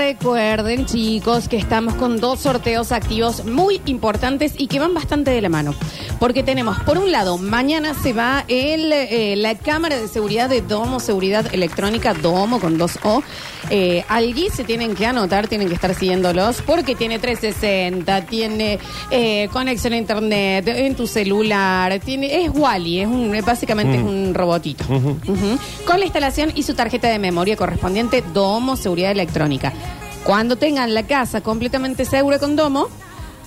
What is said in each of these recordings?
Recuerden, chicos, que estamos con dos sorteos activos muy importantes y que van bastante de la mano. Porque tenemos, por un lado, mañana se va el, eh, la cámara de seguridad de Domo, seguridad electrónica, Domo con dos O. Eh, allí se tienen que anotar, tienen que estar siguiéndolos, porque tiene 360, tiene eh, conexión a internet, en tu celular, tiene, es Wally, es un, básicamente es un robotito. Con la instalación y su tarjeta de memoria correspondiente, Domo Seguridad Electrónica. Cuando tengan la casa completamente segura con Domo,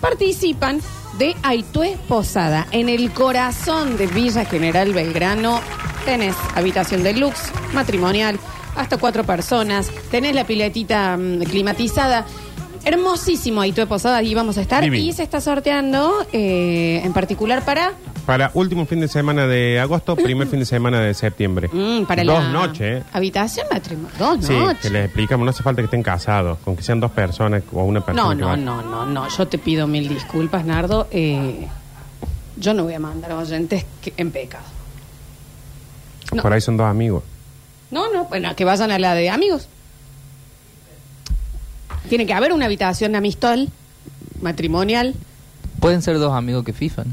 participan de Aitué Posada. En el corazón de Villa General Belgrano tenés habitación deluxe, matrimonial, hasta cuatro personas, tenés la piletita mm, climatizada. Hermosísimo Aitué Posada, ahí vamos a estar. Y se está sorteando eh, en particular para... Para último fin de semana de agosto, primer fin de semana de septiembre. mm, para Dos la noches, ¿eh? Habitación matrimonial. Dos Sí, noches. que les explicamos, no hace falta que estén casados, con que sean dos personas o una persona. No, que no, va. no, no, no. Yo te pido mil disculpas, Nardo. Eh, yo no voy a mandar a oyentes que- en pecado. No. Por ahí son dos amigos. No, no, bueno, que vayan a la de amigos. Tiene que haber una habitación amistol, matrimonial. Pueden ser dos amigos que fifan.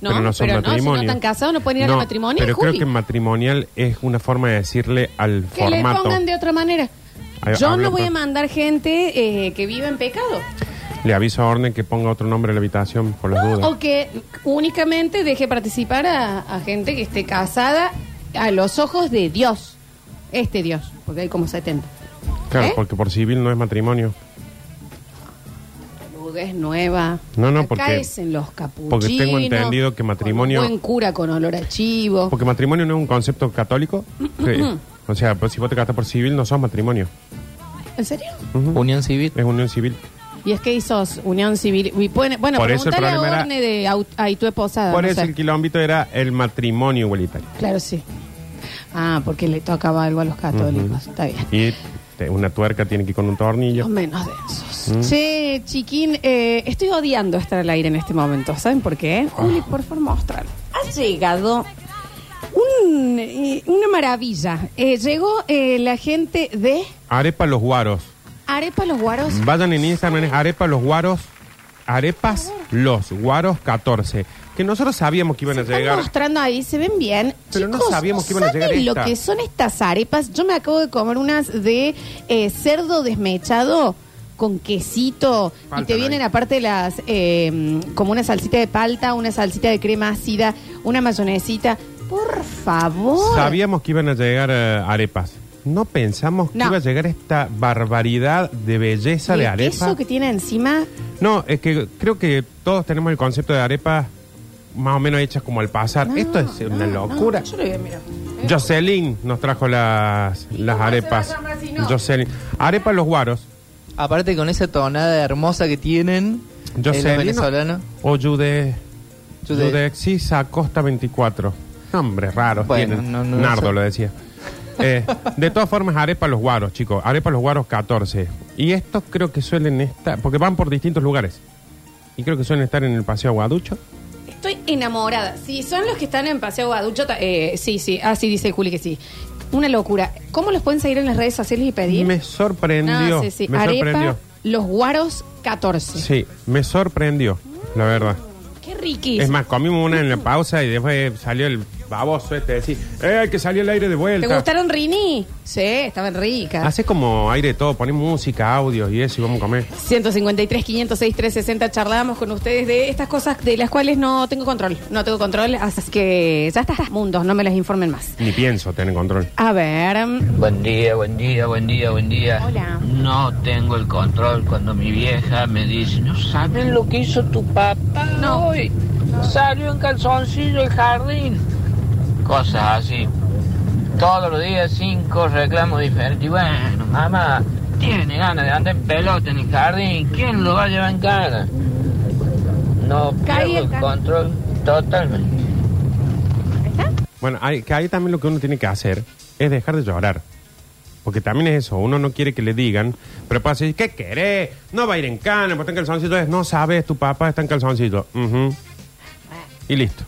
No, pero no son si no matrimonio. están casados, no pueden ir a No, la matrimonial, Pero Juli. creo que matrimonial es una forma de decirle al Que le formato. pongan de otra manera. Yo no voy a mandar gente eh, que vive en pecado. Le aviso a Orne que ponga otro nombre en la habitación por las dudas. O que únicamente deje participar a, a gente que esté casada a los ojos de Dios. Este Dios, porque hay como 70. Claro, ¿Eh? porque por civil no es matrimonio. Es nueva. No, no, Acá porque- es en los capuchinos. porque tengo entendido que matrimonio- con buen cura con olor a chivo. Porque matrimonio no es un concepto católico. Que- o sea, pues si vos te casas por civil, no sos matrimonio. ¿En serio? Ujú. Unión civil. Es unión civil. Y es que hizo unión civil. Y pueden- bueno, Por eso el preguntale a problema era- Orne de Au- Aitué Posada. por no eso sé. el quilombito era el matrimonio igualitario. Claro, sí. Ah, porque le tocaba algo a los católicos. Está bien. Y te- una tuerca tiene que ir con un tornillo. Los menos densos. Mm. Che, chiquín, eh, estoy odiando estar al aire en este momento. ¿Saben por qué? Juli, por favor, mostrar. Ha llegado un, eh, una maravilla. Eh, llegó eh, la gente de Arepa los guaros. Arepa Los Guaros. Vayan en Instagram, es Arepa los guaros. Arepas los guaros 14. Que nosotros sabíamos que iban a Están llegar. mostrando ahí, se ven bien. Pero no Chicos, sabíamos que iban a llegar ¿saben lo que son estas arepas? Yo me acabo de comer unas de eh, cerdo desmechado con quesito y te vienen ahí. aparte las eh, como una salsita de palta, una salsita de crema ácida, una mayonesita. Por favor. Sabíamos que iban a llegar eh, arepas. No pensamos que No. iba a llegar esta barbaridad de belleza de arepa. queso que tiene encima. No, es que creo que todos tenemos el concepto de arepas más o menos hechas como al pasar. No, Esto es una no, locura. no, yo lo voy a mirar. Jocelyn nos trajo las, las cómo se arepas. va a llamar si no? Jocelyn. Arepas los guaros. Aparte con esa tonada hermosa que tienen eh, los Jocelyn. venezolanos. O Jude. Jude- Judexis Acosta 24. Nombres raros Bueno, tienen. no, no Nardo sé. lo decía. Eh, de todas formas, arepa los guaros, chicos. Arepa los guaros 14. Y estos creo que suelen estar. Porque van por distintos lugares. Y creo que suelen estar en el Paseo Aguaducho. Estoy enamorada. Si son los que están en Paseo Guaducho, ta- eh, sí, sí. Ah, sí, dice Juli que sí. Una locura. ¿Cómo los pueden seguir en las redes sociales y pedir? Me sorprendió. Ah, sí, sí. Me Arepa, sorprendió. los guaros 14. Sí, me sorprendió, la verdad. Qué riquísimo. Es más, comimos una en la pausa y después salió el baboso este decir, eh, hay que salir el aire de ¿Te vuelta. gustaron Rini? Sí, estaban ricas. Hace como aire de todo, pones música, audios y eso y vamos a comer. 153, 506, 360. Charlábamos con ustedes de estas cosas de las cuales no tengo control. No tengo control, así que ya está. Mundos, no me las informen más. Ni pienso tener control. A ver. mm, Buen día, buen día, buen día, buen día. Hola. No tengo el control cuando mi vieja me dice, ¿no sabes lo que hizo tu papá No. hoy? Salió en calzoncillo el jardín. Cosas así. Todos los días cinco reclamos diferentes. Y bueno, mamá, tiene ganas de andar en pelota en el jardín. ¿Quién lo va a llevar en cara? No pierdo el control totalmente. Bueno, hay, que ahí también lo que uno tiene que hacer es dejar de llorar. Porque también es eso, uno no quiere que le digan, pero pasa decir, ¿qué querés? No va a ir en cana, pues está en calzoncillo. Es, No sabes, tu papá está en calzoncillo. Ujú. Y listo.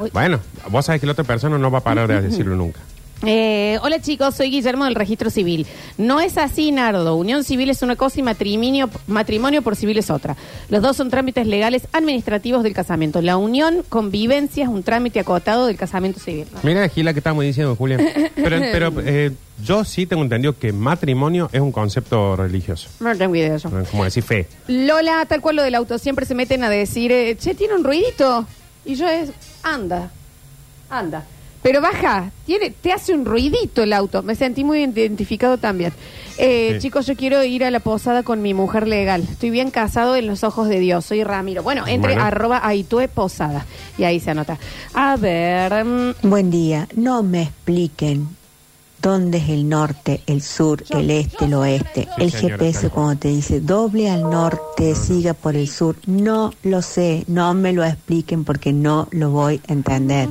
Uy, Bueno, vos sabés que la otra persona no va a parar de decirlo nunca. Eh, hola chicos, soy Guillermo del Registro Civil. No es así, Nardo. Unión civil es una cosa y matrimonio, matrimonio por civil es otra. Los dos son trámites legales administrativos del casamiento. La unión, convivencia, es un trámite acotado del casamiento civil. ¿no? Mira, Gila, que estamos diciendo, Julián. Pero, pero eh, yo sí tengo entendido que matrimonio es un concepto religioso. No tengo idea de eso. Como decir fe. Lola, tal cual lo del auto, siempre se meten a decir, eh, che, tiene un ruidito. Y yo es, anda, anda. Pero baja, tiene, te hace un ruidito el auto. Me sentí muy identificado también. Eh, Sí. Chicos, yo quiero ir a la posada con mi mujer legal. Estoy bien casado en los ojos de Dios. Soy Ramiro. Bueno, entre Bueno. arroba Aitue posada. Y ahí se anota. A ver. mm, Buen día. No me expliquen dónde es el norte, el sur, el este, el oeste. Sí, el señora, GPS cuando te dice doble al norte, siga por el sur. No lo sé. No me lo expliquen porque no lo voy a entender.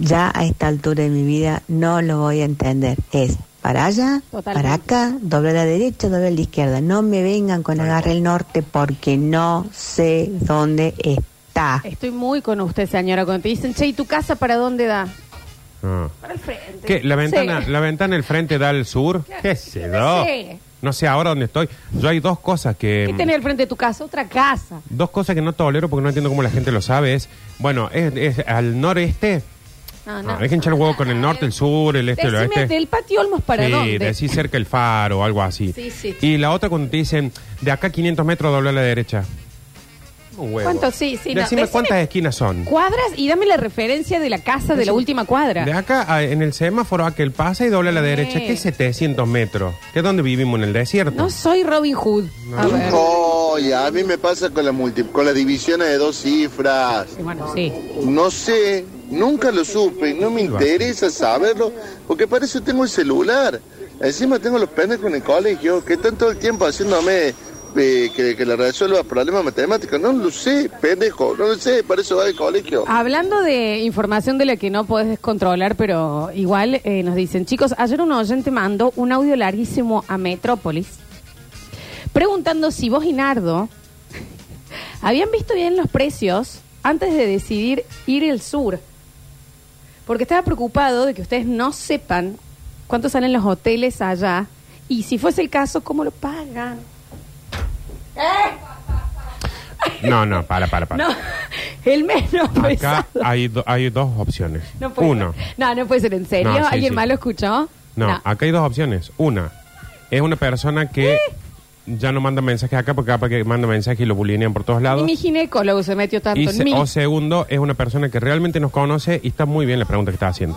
Ya a esta altura de mi vida no lo voy a entender. Es para allá, Totalmente. para acá, doble a la derecha, doble a la izquierda. No me vengan con agarre el norte porque no sé dónde está. Estoy muy con usted, señora. Cuando te dicen, che, ¿y tu casa para dónde da? Ah. Para el frente. ¿Qué? ¿La ventana, Sí. ¿La ventana del frente da al sur? ¿Qué sé yo? No sé ahora dónde estoy. Yo hay dos cosas que... ¿Qué tenés al frente de tu casa? Otra casa. Dos cosas que no tolero porque no entiendo cómo la gente lo sabe. Es, bueno, es, es al noreste. No, No, dejen echar el huevo con el norte, el sur, el este, el Decime, oeste. del patio Olmos para sí, dónde. decir cerca el faro o algo así. Sí, sí. Y la otra cuando te dicen, de acá 500 metros dobla a la derecha. Un huevo. ¿Cuánto? Sí, sí, no. Decime Decime- cuántas esquinas son. Cuadras y dame la referencia de la casa de la última cuadra. De acá a- en el semáforo aquel pasa y dobla a la derecha. ¿Qué es 700 metros? ¿Qué es donde vivimos en el desierto? No soy Robin Hood. A ver. Oye, a mí me pasa con las multi- con las divisiones de dos cifras. Y Bueno, sí. No sé, nunca lo supe, no me interesa saberlo, porque para eso tengo el celular. Encima tengo los pendejos en el colegio que están todo el tiempo haciéndome eh, que, que le resuelva problemas matemáticos. No lo sé, pendejo, no lo sé, para eso va al colegio. Hablando de información de la que no podés controlar, pero igual eh, nos dicen, chicos, ayer un oyente mandó un audio larguísimo a Metrópolis preguntando si vos y Nardo habían visto bien los precios antes de decidir ir al sur. Porque estaba preocupado de que ustedes no sepan cuánto salen los hoteles allá y si fuese el caso, ¿cómo lo pagan? No, no, para, para, para. No, el menos Acá pesado. hay, do- hay dos opciones. No puede Uno. ser. No, no puede ser en serio. No, sí, ¿Alguien sí. más lo escuchó? No, acá hay dos opciones. Una, es una persona que ya no manda mensajes acá porque capaz que manda mensajes y lo bulinean por todos Ni lados. mi ginecólogo se metió tanto Y en se- mí. o segundo, es una persona que realmente nos conoce y está muy bien la pregunta que está haciendo.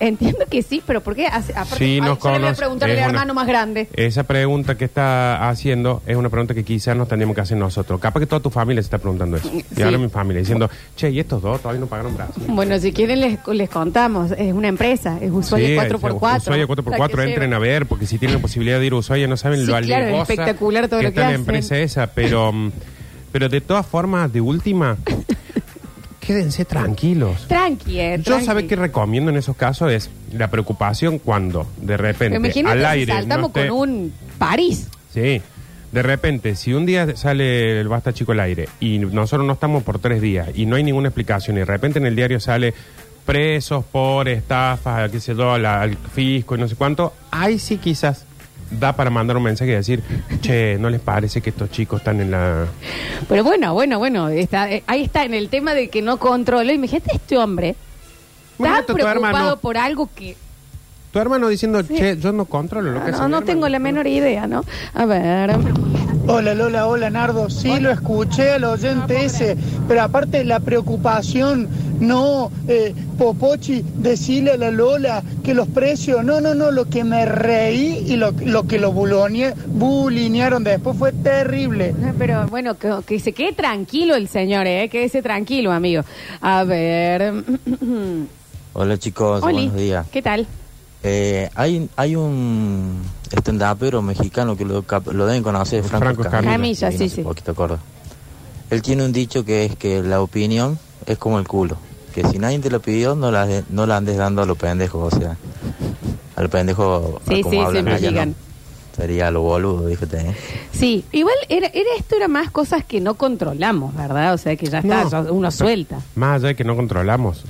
Entiendo que sí, pero ¿por qué? Hace- aparte, Sí, ay, nos yo le voy a conoce. preguntarle Es al una- hermano más grande. Esa pregunta que está haciendo es una pregunta que quizás nos tendríamos que hacer nosotros. Capaz que toda tu familia se está preguntando eso. Sí. Y ahora mi familia diciendo, che, ¿y estos dos todavía no pagaron brazos? Bueno, si quieren les, les contamos. Es una empresa, es Ushuaia Sí, 4x4. Ushuaia La 4x4, que entren a ver, porque si tienen la posibilidad de ir a Ushuaia no saben Sí, lo claro, es espectacular todo lo está que la hacen. empresa esa, pero, mm, pero de todas formas, de última, quédense tranquilos. Tranqui, eh, Yo tranqui. sabe que recomiendo en esos casos es la preocupación cuando de repente Pero Imagínate al si aire saltamos no esté- con un París. Sí. De repente, si un día sale el Basta Chico al aire y nosotros no estamos por tres días y no hay ninguna explicación y de repente en el diario sale presos por estafas, qué sé yo, la- al fisco y no sé cuánto, ahí sí quizás da para mandar un mensaje y decir, che, ¿no les parece que estos chicos están en la... Pero bueno, bueno, bueno. Está, eh, ahí está en el tema de que no controlo. Imagínate este hombre tan Imagínate tu preocupado hermano. por algo que Tu hermano diciendo, che, yo no controlo lo que no, hace no, mi no hermano". tengo la menor idea, ¿no? A ver. Hola Lola, hola Nardo, sí lo escuché al oyente ese, pero aparte la preocupación, no, eh, Popochi, decirle a la Lola que los precios, no, no, no, lo que me reí y lo, lo que lo bulonie- bulinearon después fue terrible. Pero bueno, que, que se quede tranquilo el señor, ¿eh? Quédese tranquilo, amigo. A ver. Hola chicos, Oli, buenos días. ¿qué tal? Eh, hay, hay un stand-upero mexicano que lo, lo deben conocer, Franco, Franco Escamilla. Escamilla, Sí, sí, no sí. poquito acuerdo. Él tiene un dicho que es que la opinión es como el culo. Que si nadie te lo pidió, no la, de- no la andes dando a los pendejos, o sea, a los pendejos Sí, como sí, hablan siempre allá, ¿no? Sería a lo boludo, fíjate. ¿eh? Sí, igual era, era esto era más cosas que no controlamos, ¿verdad? O sea que ya está, No. ya uno suelta. Más allá de que no controlamos.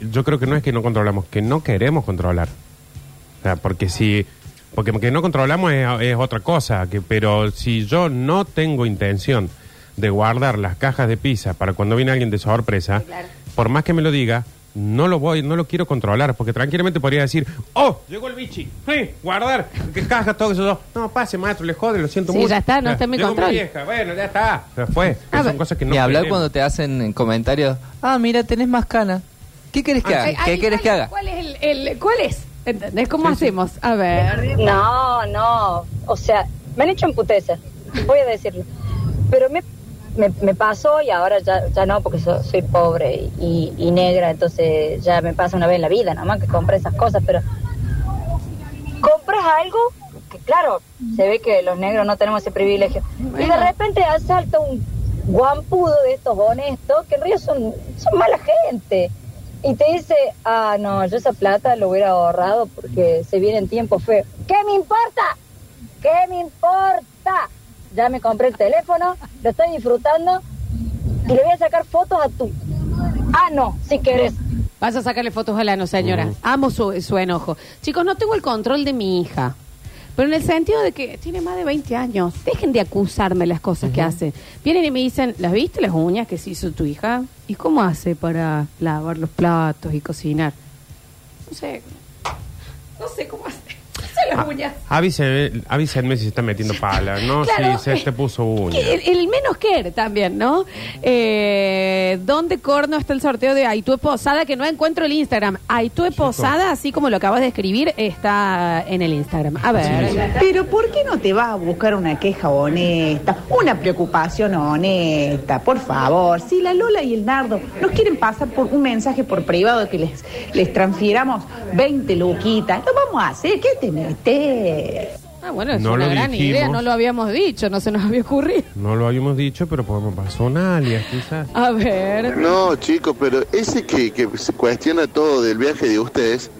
yo creo que no es que no controlamos, que no queremos controlar. O sea, porque si, porque que no controlamos es, es otra cosa, que, pero si yo no tengo intención de guardar las cajas de pizza para cuando viene alguien de sorpresa, por más que me lo diga, no lo voy, no lo quiero controlar, porque tranquilamente podría decir, oh, llegó el bichi, sí, guardar, que caja, todo eso. No, pase, maestro, le jode, lo siento Sí, mucho. ya está, no está en mi llegó control. vieja, bueno, ya está, se fue. A son ver. cosas que no Ni hablar queremos. cuando te hacen comentarios. Ah, mira, tenés más cana. ¿Qué querés que Ay, haga? ¿Qué ay, querés ¿cuál- que haga? ¿Cuál es el, el- cuál es? ¿Entendés cómo hacemos? A ver. No, no. O sea, me han hecho emputecer. Voy a decirlo. Pero me, me, me pasó y ahora ya, ya no, porque so- soy pobre y, y negra, entonces ya me pasa una vez en la vida, nada más que compré esas cosas, pero compras algo que, claro, se ve que los negros no tenemos ese privilegio. Y de repente asalta un guampudo de estos honestos que en realidad son, son mala gente. Y te dice, ah, no, yo esa plata lo hubiera ahorrado porque se viene en tiempo feo. ¿Qué me importa? ¿Qué me importa? Ya me compré el teléfono, lo estoy disfrutando y le voy a sacar fotos a tu... Ah, no, si querés. Vas a sacarle fotos a la no, señora. Amo su, su enojo. Chicos, no tengo el control de mi hija. Pero en el sentido de que tiene más de 20 años. Dejen de acusarme las cosas que hace. Vienen y me dicen, ¿las viste las uñas que se hizo tu hija? ¿Y cómo hace para lavar los platos y cocinar? No sé. No sé cómo hace. Las uñas. Avísenme, avísenme si se está metiendo pala, ¿no? Claro. Si se te puso uña. El, el menos que también, ¿no? Eh, ¿Dónde corno está el sorteo de Aitue Posada? Que no encuentro el Instagram. Aitue Posada, así como lo acabas de escribir, está en el Instagram. A ver. Pero ¿por qué no te vas a buscar una queja honesta, una preocupación honesta? Por favor, si la Lola y el Nardo nos quieren pasar por un mensaje por privado que les, les transfiramos 20 luquitas, lo vamos a hacer. ¿Qué te Ah, bueno, es No una lo gran dijimos. idea, no lo habíamos dicho, no se nos había ocurrido. No lo habíamos dicho, pero podemos pasar un alias, quizás. A ver. No, chicos, pero ese que, que se cuestiona todo del viaje de ustedes,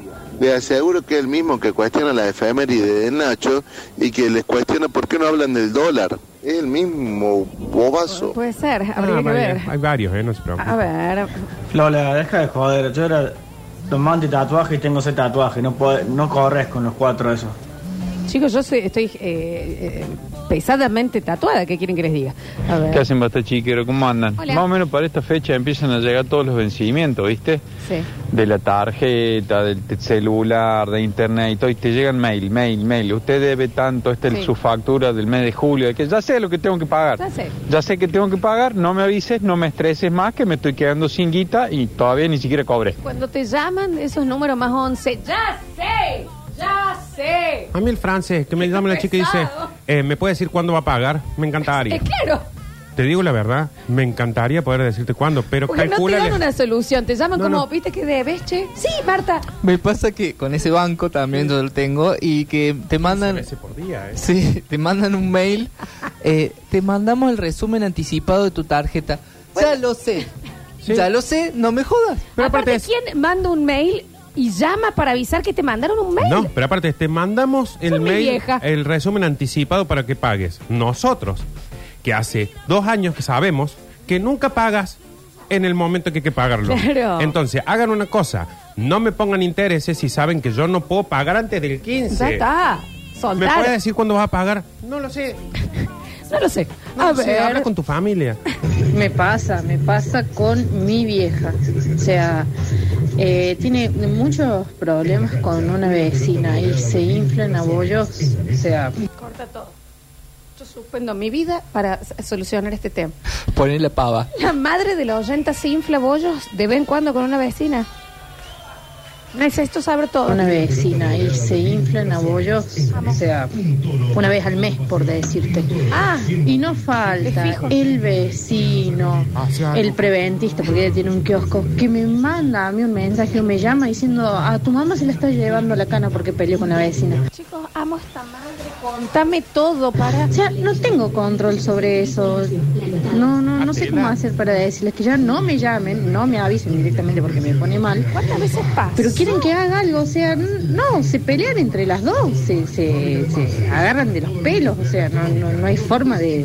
les aseguro que es el mismo que cuestiona la efeméride de Nacho y que les cuestiona por qué no hablan del dólar. Es el mismo bobazo. Puede ser, Ah, habría que ver. Hay varios, ¿eh? No se preocupen. A ver. Lola, deja de joder. Yo era tomante tatuaje y tengo ese tatuaje. No, puede- no corres con los cuatro esos. Chicos, yo soy- estoy eh, eh, pesadamente tatuada. ¿Qué quieren que les diga? A ver. ¿Qué hacen, basta chiquero? ¿Cómo andan? Hola. Más o menos para esta fecha empiezan a llegar todos los vencimientos, ¿viste? Sí. De la tarjeta, del t- celular, de internet y todo. Y te llegan mail, mail, mail. Usted debe tanto, esta Sí. es su factura del mes de julio. Que ya sé lo que tengo que pagar. Ya sé. Ya sé que tengo que pagar, no me avises, no me estreses más, que me estoy quedando sin guita y todavía ni siquiera cobré. Cuando te llaman esos números más 11, ¡ya sé! ¡Ya sé! A mí el francés, que me llama la chica y dice, pesado. eh, ¿me puede decir cuándo va a pagar? Me encantaría. Es claro, Te digo la verdad, me encantaría poder decirte cuándo, pero porque no te calcula... dan una solución. Te llaman No, como, no. ¿viste que debes, che? Sí, Marta. Me pasa que con ese banco también yo lo tengo y que te mandan... por día, ¿eh? Sí, te mandan un mail. eh, te mandamos el resumen anticipado de tu tarjeta. Ya lo sé. Sí. Ya lo sé, no me jodas. Pero aparte, aparte es- ¿quién manda un mail y llama para avisar que te mandaron un mail? No, pero aparte, te mandamos el Soy mi mail, vieja. el resumen anticipado para que pagues. Nosotros, que hace dos años que sabemos que nunca pagas en el momento que hay que pagarlo. Claro. Entonces, hagan una cosa, no me pongan intereses si saben que yo no puedo pagar antes del 15. Ya está. ¿Me Soltar. puedes decir cuándo vas a pagar? No lo sé. No lo sé. No a lo sé, ver. habla con tu familia. Me pasa, me pasa con mi vieja. O sea, eh, tiene muchos problemas con una vecina y se inflan a bollos. O sea, Corta todo. Yo suspendo mi vida para solucionar este tema. Poné la pava. La madre de la oyenta se infla bollos de vez en cuando con una vecina. Necesito saber todo. una vecina y se inflan a bollos. O sea, una vez al mes, por decirte. Ah, Y no falta el vecino, algo. el preventista, porque ella tiene un kiosco, que me manda a mí un mensaje o me llama diciendo a tu mamá se le está llevando la cana porque peleó con la vecina. chicos, amo a esta madre. Contame todo para. O sea, no tengo control sobre eso. No, no, no sé cómo hacer para decirles que ya no me llamen, no me avisen directamente porque me pone mal. ¿Cuántas veces pasa? Pero quieren que haga algo, o sea, no, se pelean entre las dos, se, se, se agarran de los pelos, o sea, no, no, no hay forma de,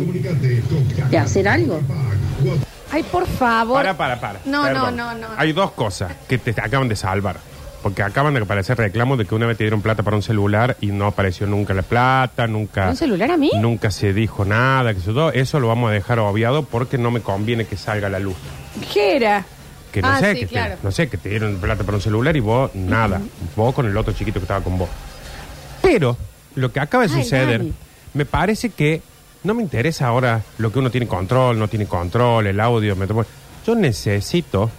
de hacer algo. Ay, por favor. Para, para, para. No, Perdón. no, no, no. Hay dos cosas que te acaban de salvar. Porque acaban de aparecer reclamos de que una vez te dieron plata para un celular y no apareció nunca la plata, nunca. ¿Un celular a mí? Nunca se dijo nada, que eso, todo. eso lo vamos a dejar obviado porque no me conviene que salga a la luz. ¿Qué era? Que no Ah, sé, sí, que te- claro. no sé, que te dieron plata para un celular y vos nada. Vos con el otro chiquito que estaba con vos. Pero lo que acaba de Ay, suceder, Dani. me parece que no me interesa ahora lo que uno tiene control, no tiene control, el audio. me tomo- Yo necesito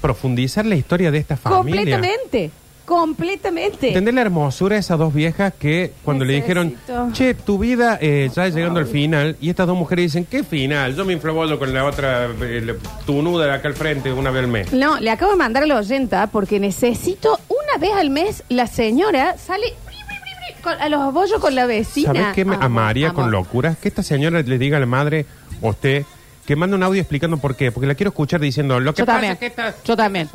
profundizar la historia de esta familia. Completamente. Completamente. Entender la hermosura de esas dos viejas que cuando le dijeron, Necesito. che, tu vida eh, ya llegando al final, y estas dos mujeres dicen, ¿qué final? Yo me inflabollo con la otra eh, la tunuda de acá al frente una vez al mes. No, le acabo de mandar a la oyenta porque necesito una vez al mes la señora sale con- a los bollos con la vecina. ¿Sabes qué me Amor, amaría amor. con locura? Que esta señora le diga a la madre, usted, que mande un audio explicando por qué. Porque la quiero escuchar diciendo, lo que Yo pasa también. es que esta... Yo también.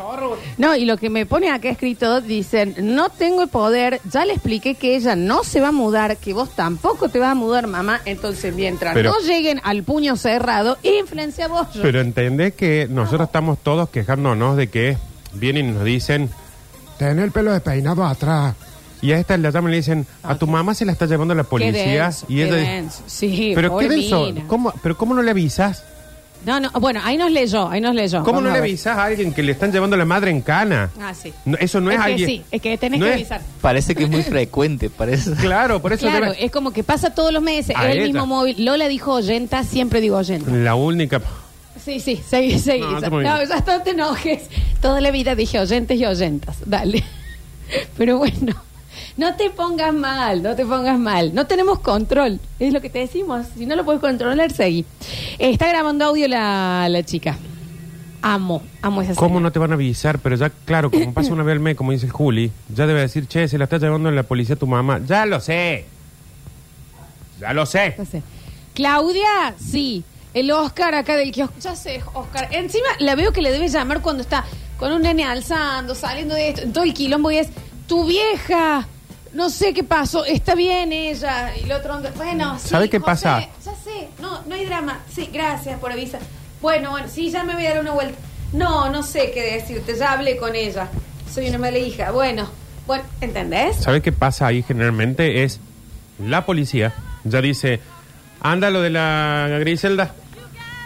No, y lo que me pone acá escrito, dicen, no tengo el poder, ya le expliqué que ella no se va a mudar, que vos tampoco te vas a mudar, mamá, entonces mientras Pero- no lleguen al puño cerrado, influencia vos. Pero entendés que nosotros estamos todos quejándonos de que vienen y nos dicen, ten el pelo despeinado atrás. Y a esta la llaman y le dicen, a tu mamá se la está llevando la Qué policía. denso, y qué ella denso. Sí, pero qué pobre denso. mina. ¿Cómo, pero ¿cómo no le avisas? No, no, bueno, ahí nos leyó, ahí nos leyó. ¿Cómo Vamos no a le ver. avisas a alguien que le están llevando la madre en cana? Ah, sí. No, eso no es, es que alguien... sí, es que tenés no que es- avisar. Parece que es muy frecuente, parece. Claro, por eso Claro, debe- es como que pasa todos los meses, A es el ella. mismo móvil. Lola dijo oyenta, siempre digo oyenta. La única... Sí, sí, seguí, seguí. No, No, está muy bien. ya no te enojes. Toda la vida dije oyentes y oyentas. Dale. Pero bueno, no te pongas mal, no te pongas mal. No tenemos control. Es lo que te decimos. Si no lo puedes controlar, seguí. Eh, está grabando audio la, la chica. Amo, amo esa ¿Cómo no te van a avisar? Pero ya, claro, como pasa una vez al mes, como dice el Juli, ya debe decir, che, se la está llevando la policía tu mamá. Ya lo sé. Ya lo sé. Claudia, sí. El Oscar acá del kiosco. Ya sé, Oscar. Encima la veo que le debe llamar cuando está con un nene alzando, saliendo de esto. Todo el quilombo y es tu vieja. No sé qué pasó. Está bien ella. Y el otro, onda, bueno, sí, ¿Sabe qué José, pasa? Ya sé. No, no hay drama. Sí, gracias por avisar. Bueno, bueno, sí, ya me voy a dar una vuelta. No, no sé qué decirte. Ya hablé con ella. Soy una mala hija. Bueno, bueno, ¿entendés? ¿Sabe qué pasa ahí generalmente? Es la policía ya dice, anda lo de la Griselda.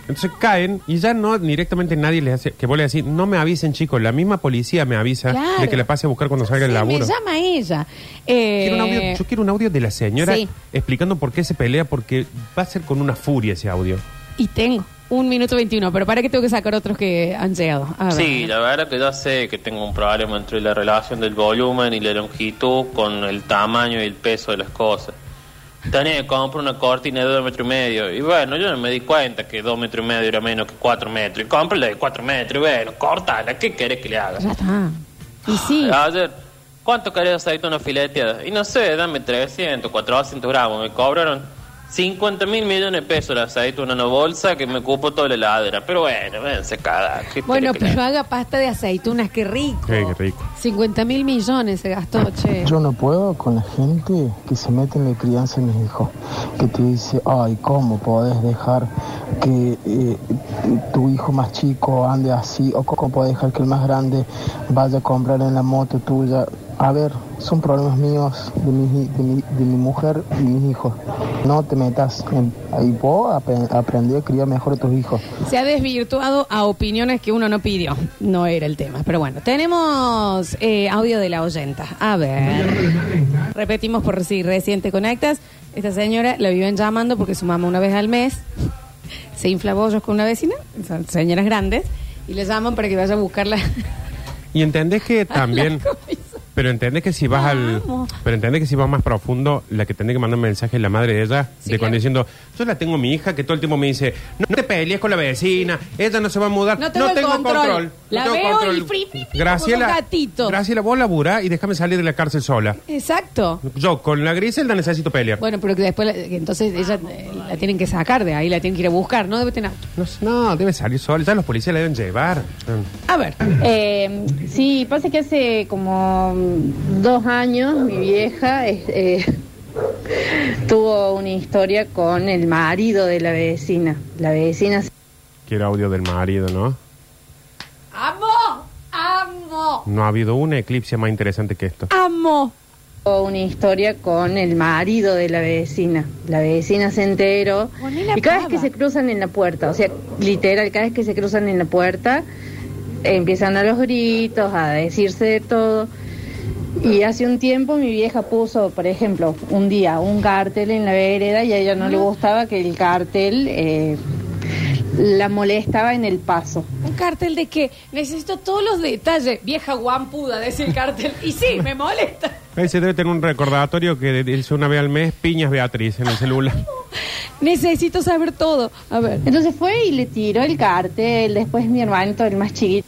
Entonces caen y ya no directamente nadie les hace, que vos le decir, no me avisen chicos, la misma policía me avisa Claro. de que la pase a buscar cuando salga el Sí, me laburo. llama ella. Eh, Quiero un audio- yo quiero un audio de la señora Sí. explicando por qué se pelea, porque va a ser con una furia ese audio. Y tengo un minuto 21, pero para que tengo que sacar otros que han llegado. A ver. Sí, la verdad que ya sé que tengo un problema entre la relación del volumen y la longitud con el tamaño y el peso de las cosas. Que comprar una cortina de dos metros y medio. Y bueno, yo no me di cuenta que dos metros y medio era menos que cuatro metros. Y compré la de cuatro metros. Y bueno, córtala. ¿Qué querés que le haga? Ya está. Y sí. Ayer, ¿cuánto querés aceituna fileteada? Y no sé, dame 300, 400 gramos. Me cobraron 50 mil millones de pesos la aceituna en una bolsa que me ocupó toda la heladera. Pero bueno, cada. ¿qué Bueno, pero haga? haga pasta de aceitunas, qué rico. Qué, qué rico. 50 mil millones se gastó, che. Yo no puedo con la gente que se mete en la crianza de mis hijos, que te dice, ay, ¿cómo podés dejar que eh, tu hijo más chico ande así? ¿O cómo podés dejar que el más grande vaya a comprar en la moto tuya? A ver, son problemas míos, de mi, de mi, de mi mujer y mis hijos. No te metas en... Y vos apre- aprendí a criar mejor a tus hijos. Se ha desvirtuado a opiniones que uno no pidió. No era el tema. Pero bueno, tenemos eh, audio de la oyenta. A ver. Repetimos por si recién te conectas. Esta señora la viven llamando porque su mamá una vez al mes se infla bollos con una vecina, son señoras grandes, y le llaman para que vaya a buscarla. Y entendés que también... Pero entendés que si vas al... Vamos. Pero entendés que si vas más profundo, la que tendría que mandar un mensaje es la madre de ella, Sí, de cuando diciendo, yo la tengo a mi hija que todo el tiempo me dice, no te pelees con la vecina, ella no se va a mudar, No tengo el control. La no tengo veo control". y fri, fri, fri, como Graciela, un gatito. Graciela, vos laburá y déjame salir de la cárcel sola. Exacto. Yo con la Griselda necesito pelear. Bueno, pero que después, la- que entonces ella eh, la tienen que sacar de ahí, la tienen que ir a buscar, ¿no? Debe tener. No, sé, no, debe salir sola, ya los policías la deben llevar. A ver. Eh, sí, pasa que hace como dos años mi vieja eh, tuvo una historia con el marido de la vecina. La vecina Quiero audio del marido, ¿no? ¡Amo! ¡Amo! No ha habido una eclipse más interesante que esto. ¡Amo! Una historia con el marido de la vecina. La vecina se enteró. Y cada vez que se cruzan en la puerta, o sea, literal, cada vez que se cruzan en la puerta, empiezan a los gritos, a decirse de todo. Y hace un tiempo mi vieja puso, por ejemplo, un día un cartel en la vereda y a ella no le gustaba que el cartel eh, la molestaba en el paso. Un cartel de que necesito todos los detalles. Vieja guampuda, decía el cartel. Y sí, me molesta. Ahí se debe tener un recordatorio que dice una vez al mes, piñas Beatriz en el celular. Necesito saber todo. A ver. Entonces fue y le tiró el cartel, después mi hermanito, el más chiquito.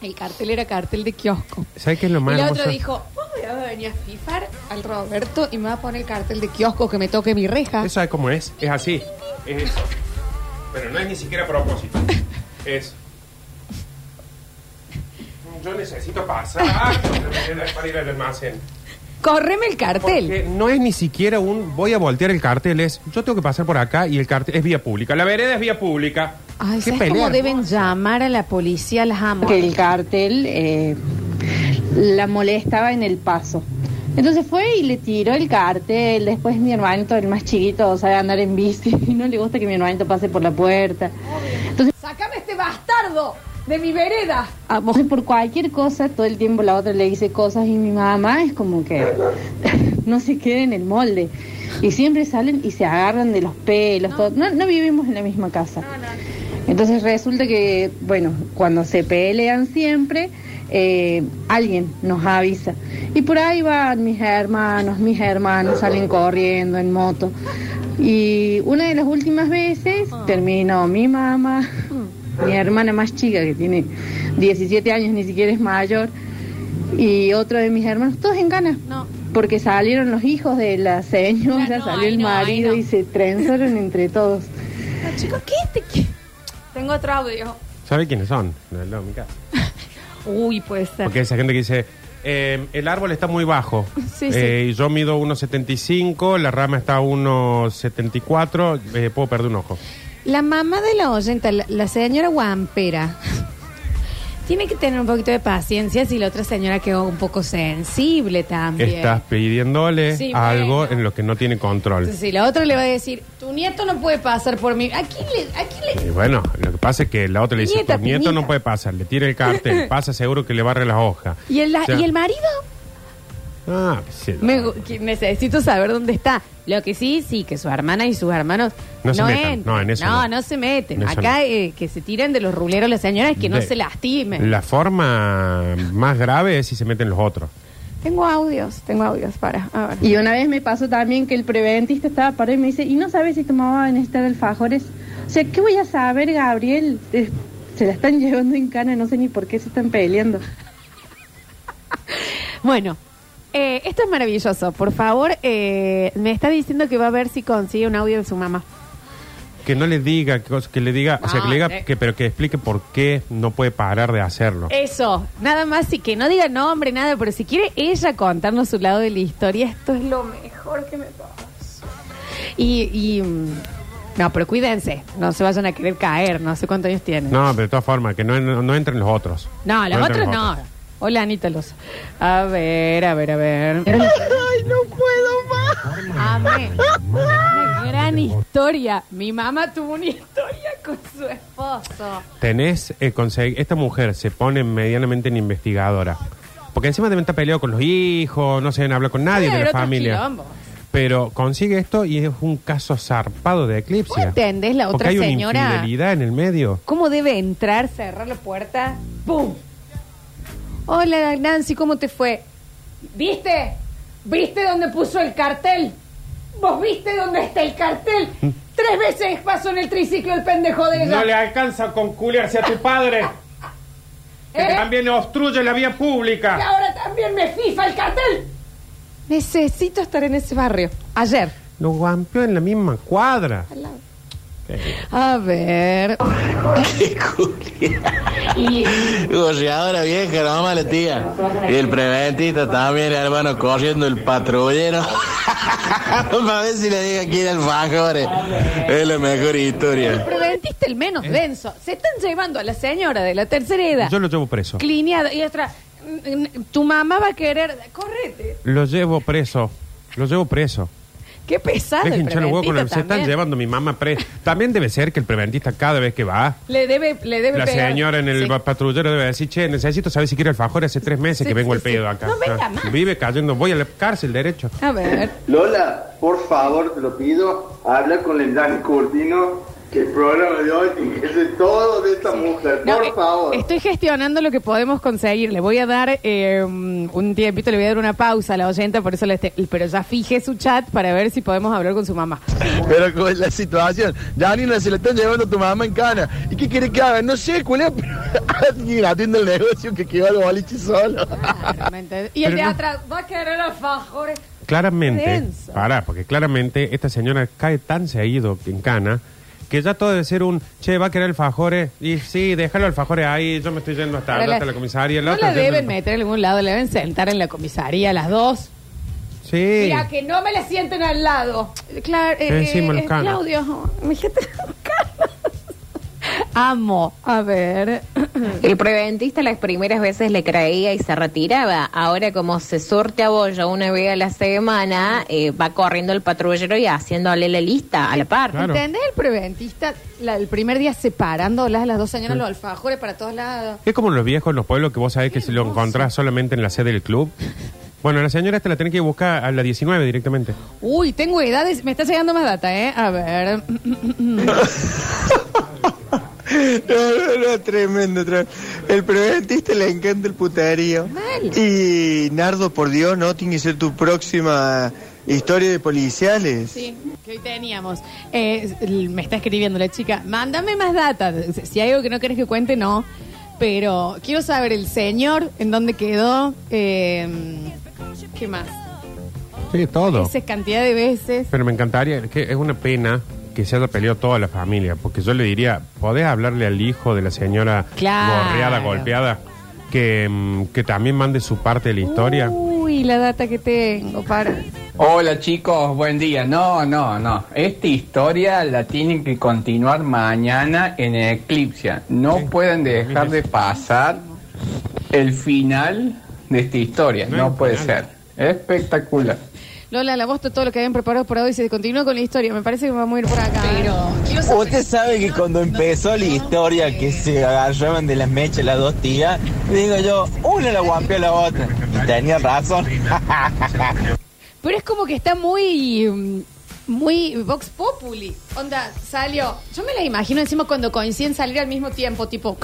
El cartel era cartel de kiosco. ¿Sabes qué es lo Y más la hermoso? otra dijo, vos me vas a venir a fifar al Roberto y me va a poner el cartel de kiosco que me toque mi reja. ¿Eso sabes cómo es? Es así. Es eso. Pero no es ni siquiera a propósito. Es. Yo necesito pasar para ir al almacén. Córreme el cartel. Porque no es ni siquiera un voy a voltear el cartel, es yo tengo que pasar por acá y el cartel es vía pública. La vereda es vía pública. Ay, Qué ¿sabes pelea cómo deben llamar a la policía? Las amo. Que el cartel eh, la molestaba en el paso. Entonces fue y le tiró el cartel, después mi hermanito, el más chiquito, sabe andar en bici y no le gusta que mi hermanito pase por la puerta. Entonces, ¡Sácame este bastardo de mi vereda! amo. por cualquier cosa, todo el tiempo la otra le dice cosas y mi mamá es como que no se queda en el molde. Y siempre salen y se agarran de los pelos. todo. No, no vivimos en la misma casa. Entonces resulta que, bueno, cuando se pelean siempre, eh, alguien nos avisa. Y por ahí van mis hermanos, mis hermanos salen corriendo en moto. Y una de las últimas veces terminó mi mamá, mi hermana más chica, que tiene 17 años, ni siquiera es mayor, y otro de mis hermanos, todos en ganas. No. Porque salieron los hijos de la señora, Claro, no, salió el no, marido no. y se trenzaron entre todos. Ah, chicos, ¿qué es este? ¿Qué? Tengo otro audio. ¿Sabe quiénes son? No, no, mi casa. Uy, puede ser. Porque esa gente que dice, eh, el árbol está muy bajo. Sí, sí. Eh, y yo mido 1,75, la rama está a 1,74, eh, puedo perder un ojo. La mamá de la oyenta, la, la señora Guampera, tiene que tener un poquito de paciencia si la otra señora quedó un poco sensible también. Estás pidiéndole Sí, algo en lo que no tiene control. Entonces, si la otra le va a decir, tu nieto no puede pasar por mí. ¿A quién le.? A quién le... Y bueno, lo que pasa es que la otra le dice, tu nieto no puede pasar, le tira el cartel, pasa seguro que le barre las hojas. ¿Y el, O sea, ¿Y el marido? Ah, yo. Me que necesito saber dónde está. Lo que sí, sí, que su hermana y sus hermanos No se metan, entren. no, en eso no, no. se meten. En eso Acá no. eh, que se tiren de los ruleros las señoras que no De- se lastimen. La forma más grave es si se meten los otros. Tengo audios, tengo audios para. A ver. Y una vez me pasó también que el preventista estaba parado y me dice, ¿y no sabes si tu mamá va a necesitar alfajores? O sea, ¿qué voy a saber, Gabriel? Eh, Se la están llevando en cana, no sé ni por qué se están peleando. Bueno, eh, esto es maravilloso. Por favor, eh, me está diciendo que va a ver si consigue un audio de su mamá. Que no le diga, que, que le diga, o sea, que le diga, que, pero que explique por qué no puede parar de hacerlo. Eso, nada más, y que no diga nombre, nada, pero si quiere ella contarnos su lado de la historia, esto es lo mejor que me pasa. Y, y, mm, no, pero cuídense, no se vayan a querer caer, no sé cuántos años tienen. No, pero de todas formas, que no, no, no entren los otros. No, los otros no. Hola, Anita Luz. A ver, a ver, a ver. Ay, no puedo más. Amé. Una gran historia. Mi mamá tuvo una historia con su esposo. Tenés, eh, consegui- esta mujer se pone medianamente en investigadora. Porque encima deben estar peleado con los hijos, no se deben hablar con nadie de la otro familia. quilombo. Pero consigue esto y es un caso zarpado de eclipse. entendés la Porque otra hay una señora? infidelidad en el medio. ¿Cómo debe entrar, cerrar la puerta? ¡Pum! Hola, Nancy, ¿cómo te fue? ¿Viste? ¿Viste dónde puso el cartel? ¿Vos viste dónde está el cartel? Tres veces pasó en el triciclo el pendejo de ella. No le alcanza con culiarse a tu padre. que ¿Eh? también obstruye la vía Y pública. ahora también me fifa el cartel. Necesito estar en ese barrio. Ayer. Lo guampeó en la misma cuadra. Al lado. A ver. Goceadora vieja, no mala tía. Y el preventista también, hermano, corriendo el patrullero. Para ver si le diga quién el fajore. Es la mejor El historia. preventista el menos denso. Se están llevando a la señora de la tercera edad. Yo lo llevo preso. Clineada. Y otra. mm, mm, Tu mamá va a querer. Correte. Lo llevo preso. Lo llevo preso. Qué pesado Dejen el hinchar los huevos con el- preventista Se están también. llevando mi mamá preso. También debe ser que el preventista cada vez que va, Le debe, le debe la pegar. señora en el Sí. pa- patrullero debe decir, che, necesito saber si quiere alfajor hace tres meses que vengo el pedo acá. No venga Ah, más. Vive cayendo, voy a la cárcel derecho. A ver. Lola, por favor, te lo pido, habla con el Dani Curtino, que el programa de hoy que ser todo de esta mujer, No, por eh, favor. Estoy gestionando lo que podemos conseguir. Le voy a dar eh, un tiempito, le voy a dar una pausa a la oyenta, por eso le este- pero ya fijé su chat para ver si podemos hablar con su mamá. Pero con la situación, Janina se le están llevando a tu mamá en cana. ¿Y qué quiere que haga? No sé, cuál es, pero alguien atiende el negocio que quedó al boliche solo. Y el Pero de no- atrás va a querer alfajores. Claramente, Denso. pará, porque claramente esta señora cae tan seguido en cana que ya todo debe ser un, che, va a querer alfajores. Y sí, déjalo alfajores ahí, yo me estoy yendo hasta, Ahora la- hasta la comisaría. No otra la yendo- deben meter en algún lado, la deben sentar en la comisaría las dos. Sí. Mira, que no me la sienten al lado. Claro, eh, Encima el eh, cana. Claudio, mi gente Amo. A ver. El preventista las primeras veces le creía y se retiraba. Ahora como se sorte a boya una vez a la semana, eh, va corriendo el patrullero y haciéndole la lista a la par. ¿Entendés el preventista la- el primer día separándolas las dos señoras los alfajores para todos lados? Es como los viejos en los pueblos que vos sabés que si lo encontrás solamente en la sede del club. Bueno, la señora esta la tenés que buscar a la 19 directamente. Uy, tengo edades. Me está llegando más data, ¿eh? A ver. No, no, no, tremendo, tremendo. El preventista le encanta el puterío. Y Nardo, por Dios, no tiene que ser tu próxima historia de policiales. Sí, que hoy teníamos. Eh, me está escribiendo la chica. Mándame más data. Si hay algo que no querés que cuente, no. Pero quiero saber el señor, en dónde quedó. eh, ¿Qué más? Sí, todo. Esa cantidad de veces. Pero me encantaría, es que es una pena que se haya peleado toda la familia, porque yo le diría, ¿podés hablarle al hijo de la señora Claro. gorreada, golpeada, que, mm, que también mande su parte de la historia? Uy, la data que tengo, para. Hola chicos, buen día. No, no, no. Esta historia la tienen que continuar mañana en Eclipse. No pueden dejar de pasar el final de esta historia. No, puede ser. Espectacular. Lola, la voz de todo lo que habían preparado por hoy se continúa con la historia. Me parece que vamos a ir por acá. Pero. Usted sabe que cuando empezó la historia que se agarraban de las mechas las dos tías, digo yo, una la guampeó a la otra. Y tenía razón. Pero es como que está muy. Muy Vox Populi. Onda, salió. Yo me la imagino encima cuando coinciden salir al mismo tiempo, tipo.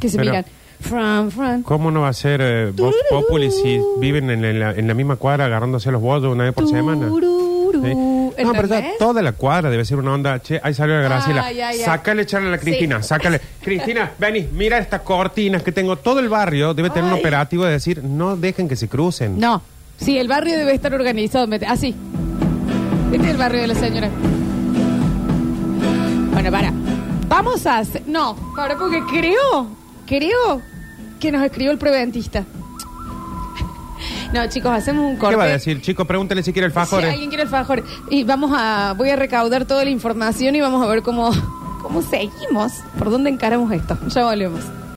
Que se Pero- miran. Fran, Fran. ¿Cómo no va a ser eh, Vox Populi si viven en, en la, en la misma cuadra agarrándose los bollos una vez por semana? Sí. No, pero ya ¿Entendés? toda la cuadra debe ser una onda. Che, ahí salió la Graciela. Ay, ay, ay. Sácale, echarle a la Cristina, sácale. Cristina, vení, mira estas cortinas que tengo. Todo el barrio debe tener un Ay. operativo de decir, no dejen que se crucen. No. Sí, el barrio debe estar organizado. Mete- Ah, sí. Este es el barrio de la señora. Bueno, para. Vamos a hacer. No, para, porque creo. Creo que nos escribió el preventista. No, chicos, hacemos un corte. ¿Qué va a decir? Chico, pregúntale si quiere el Si fajore. alguien quiere el fajor. Y vamos a. Voy a recaudar toda la información y vamos a ver cómo, cómo seguimos. ¿Por dónde encaramos esto? Ya volvemos.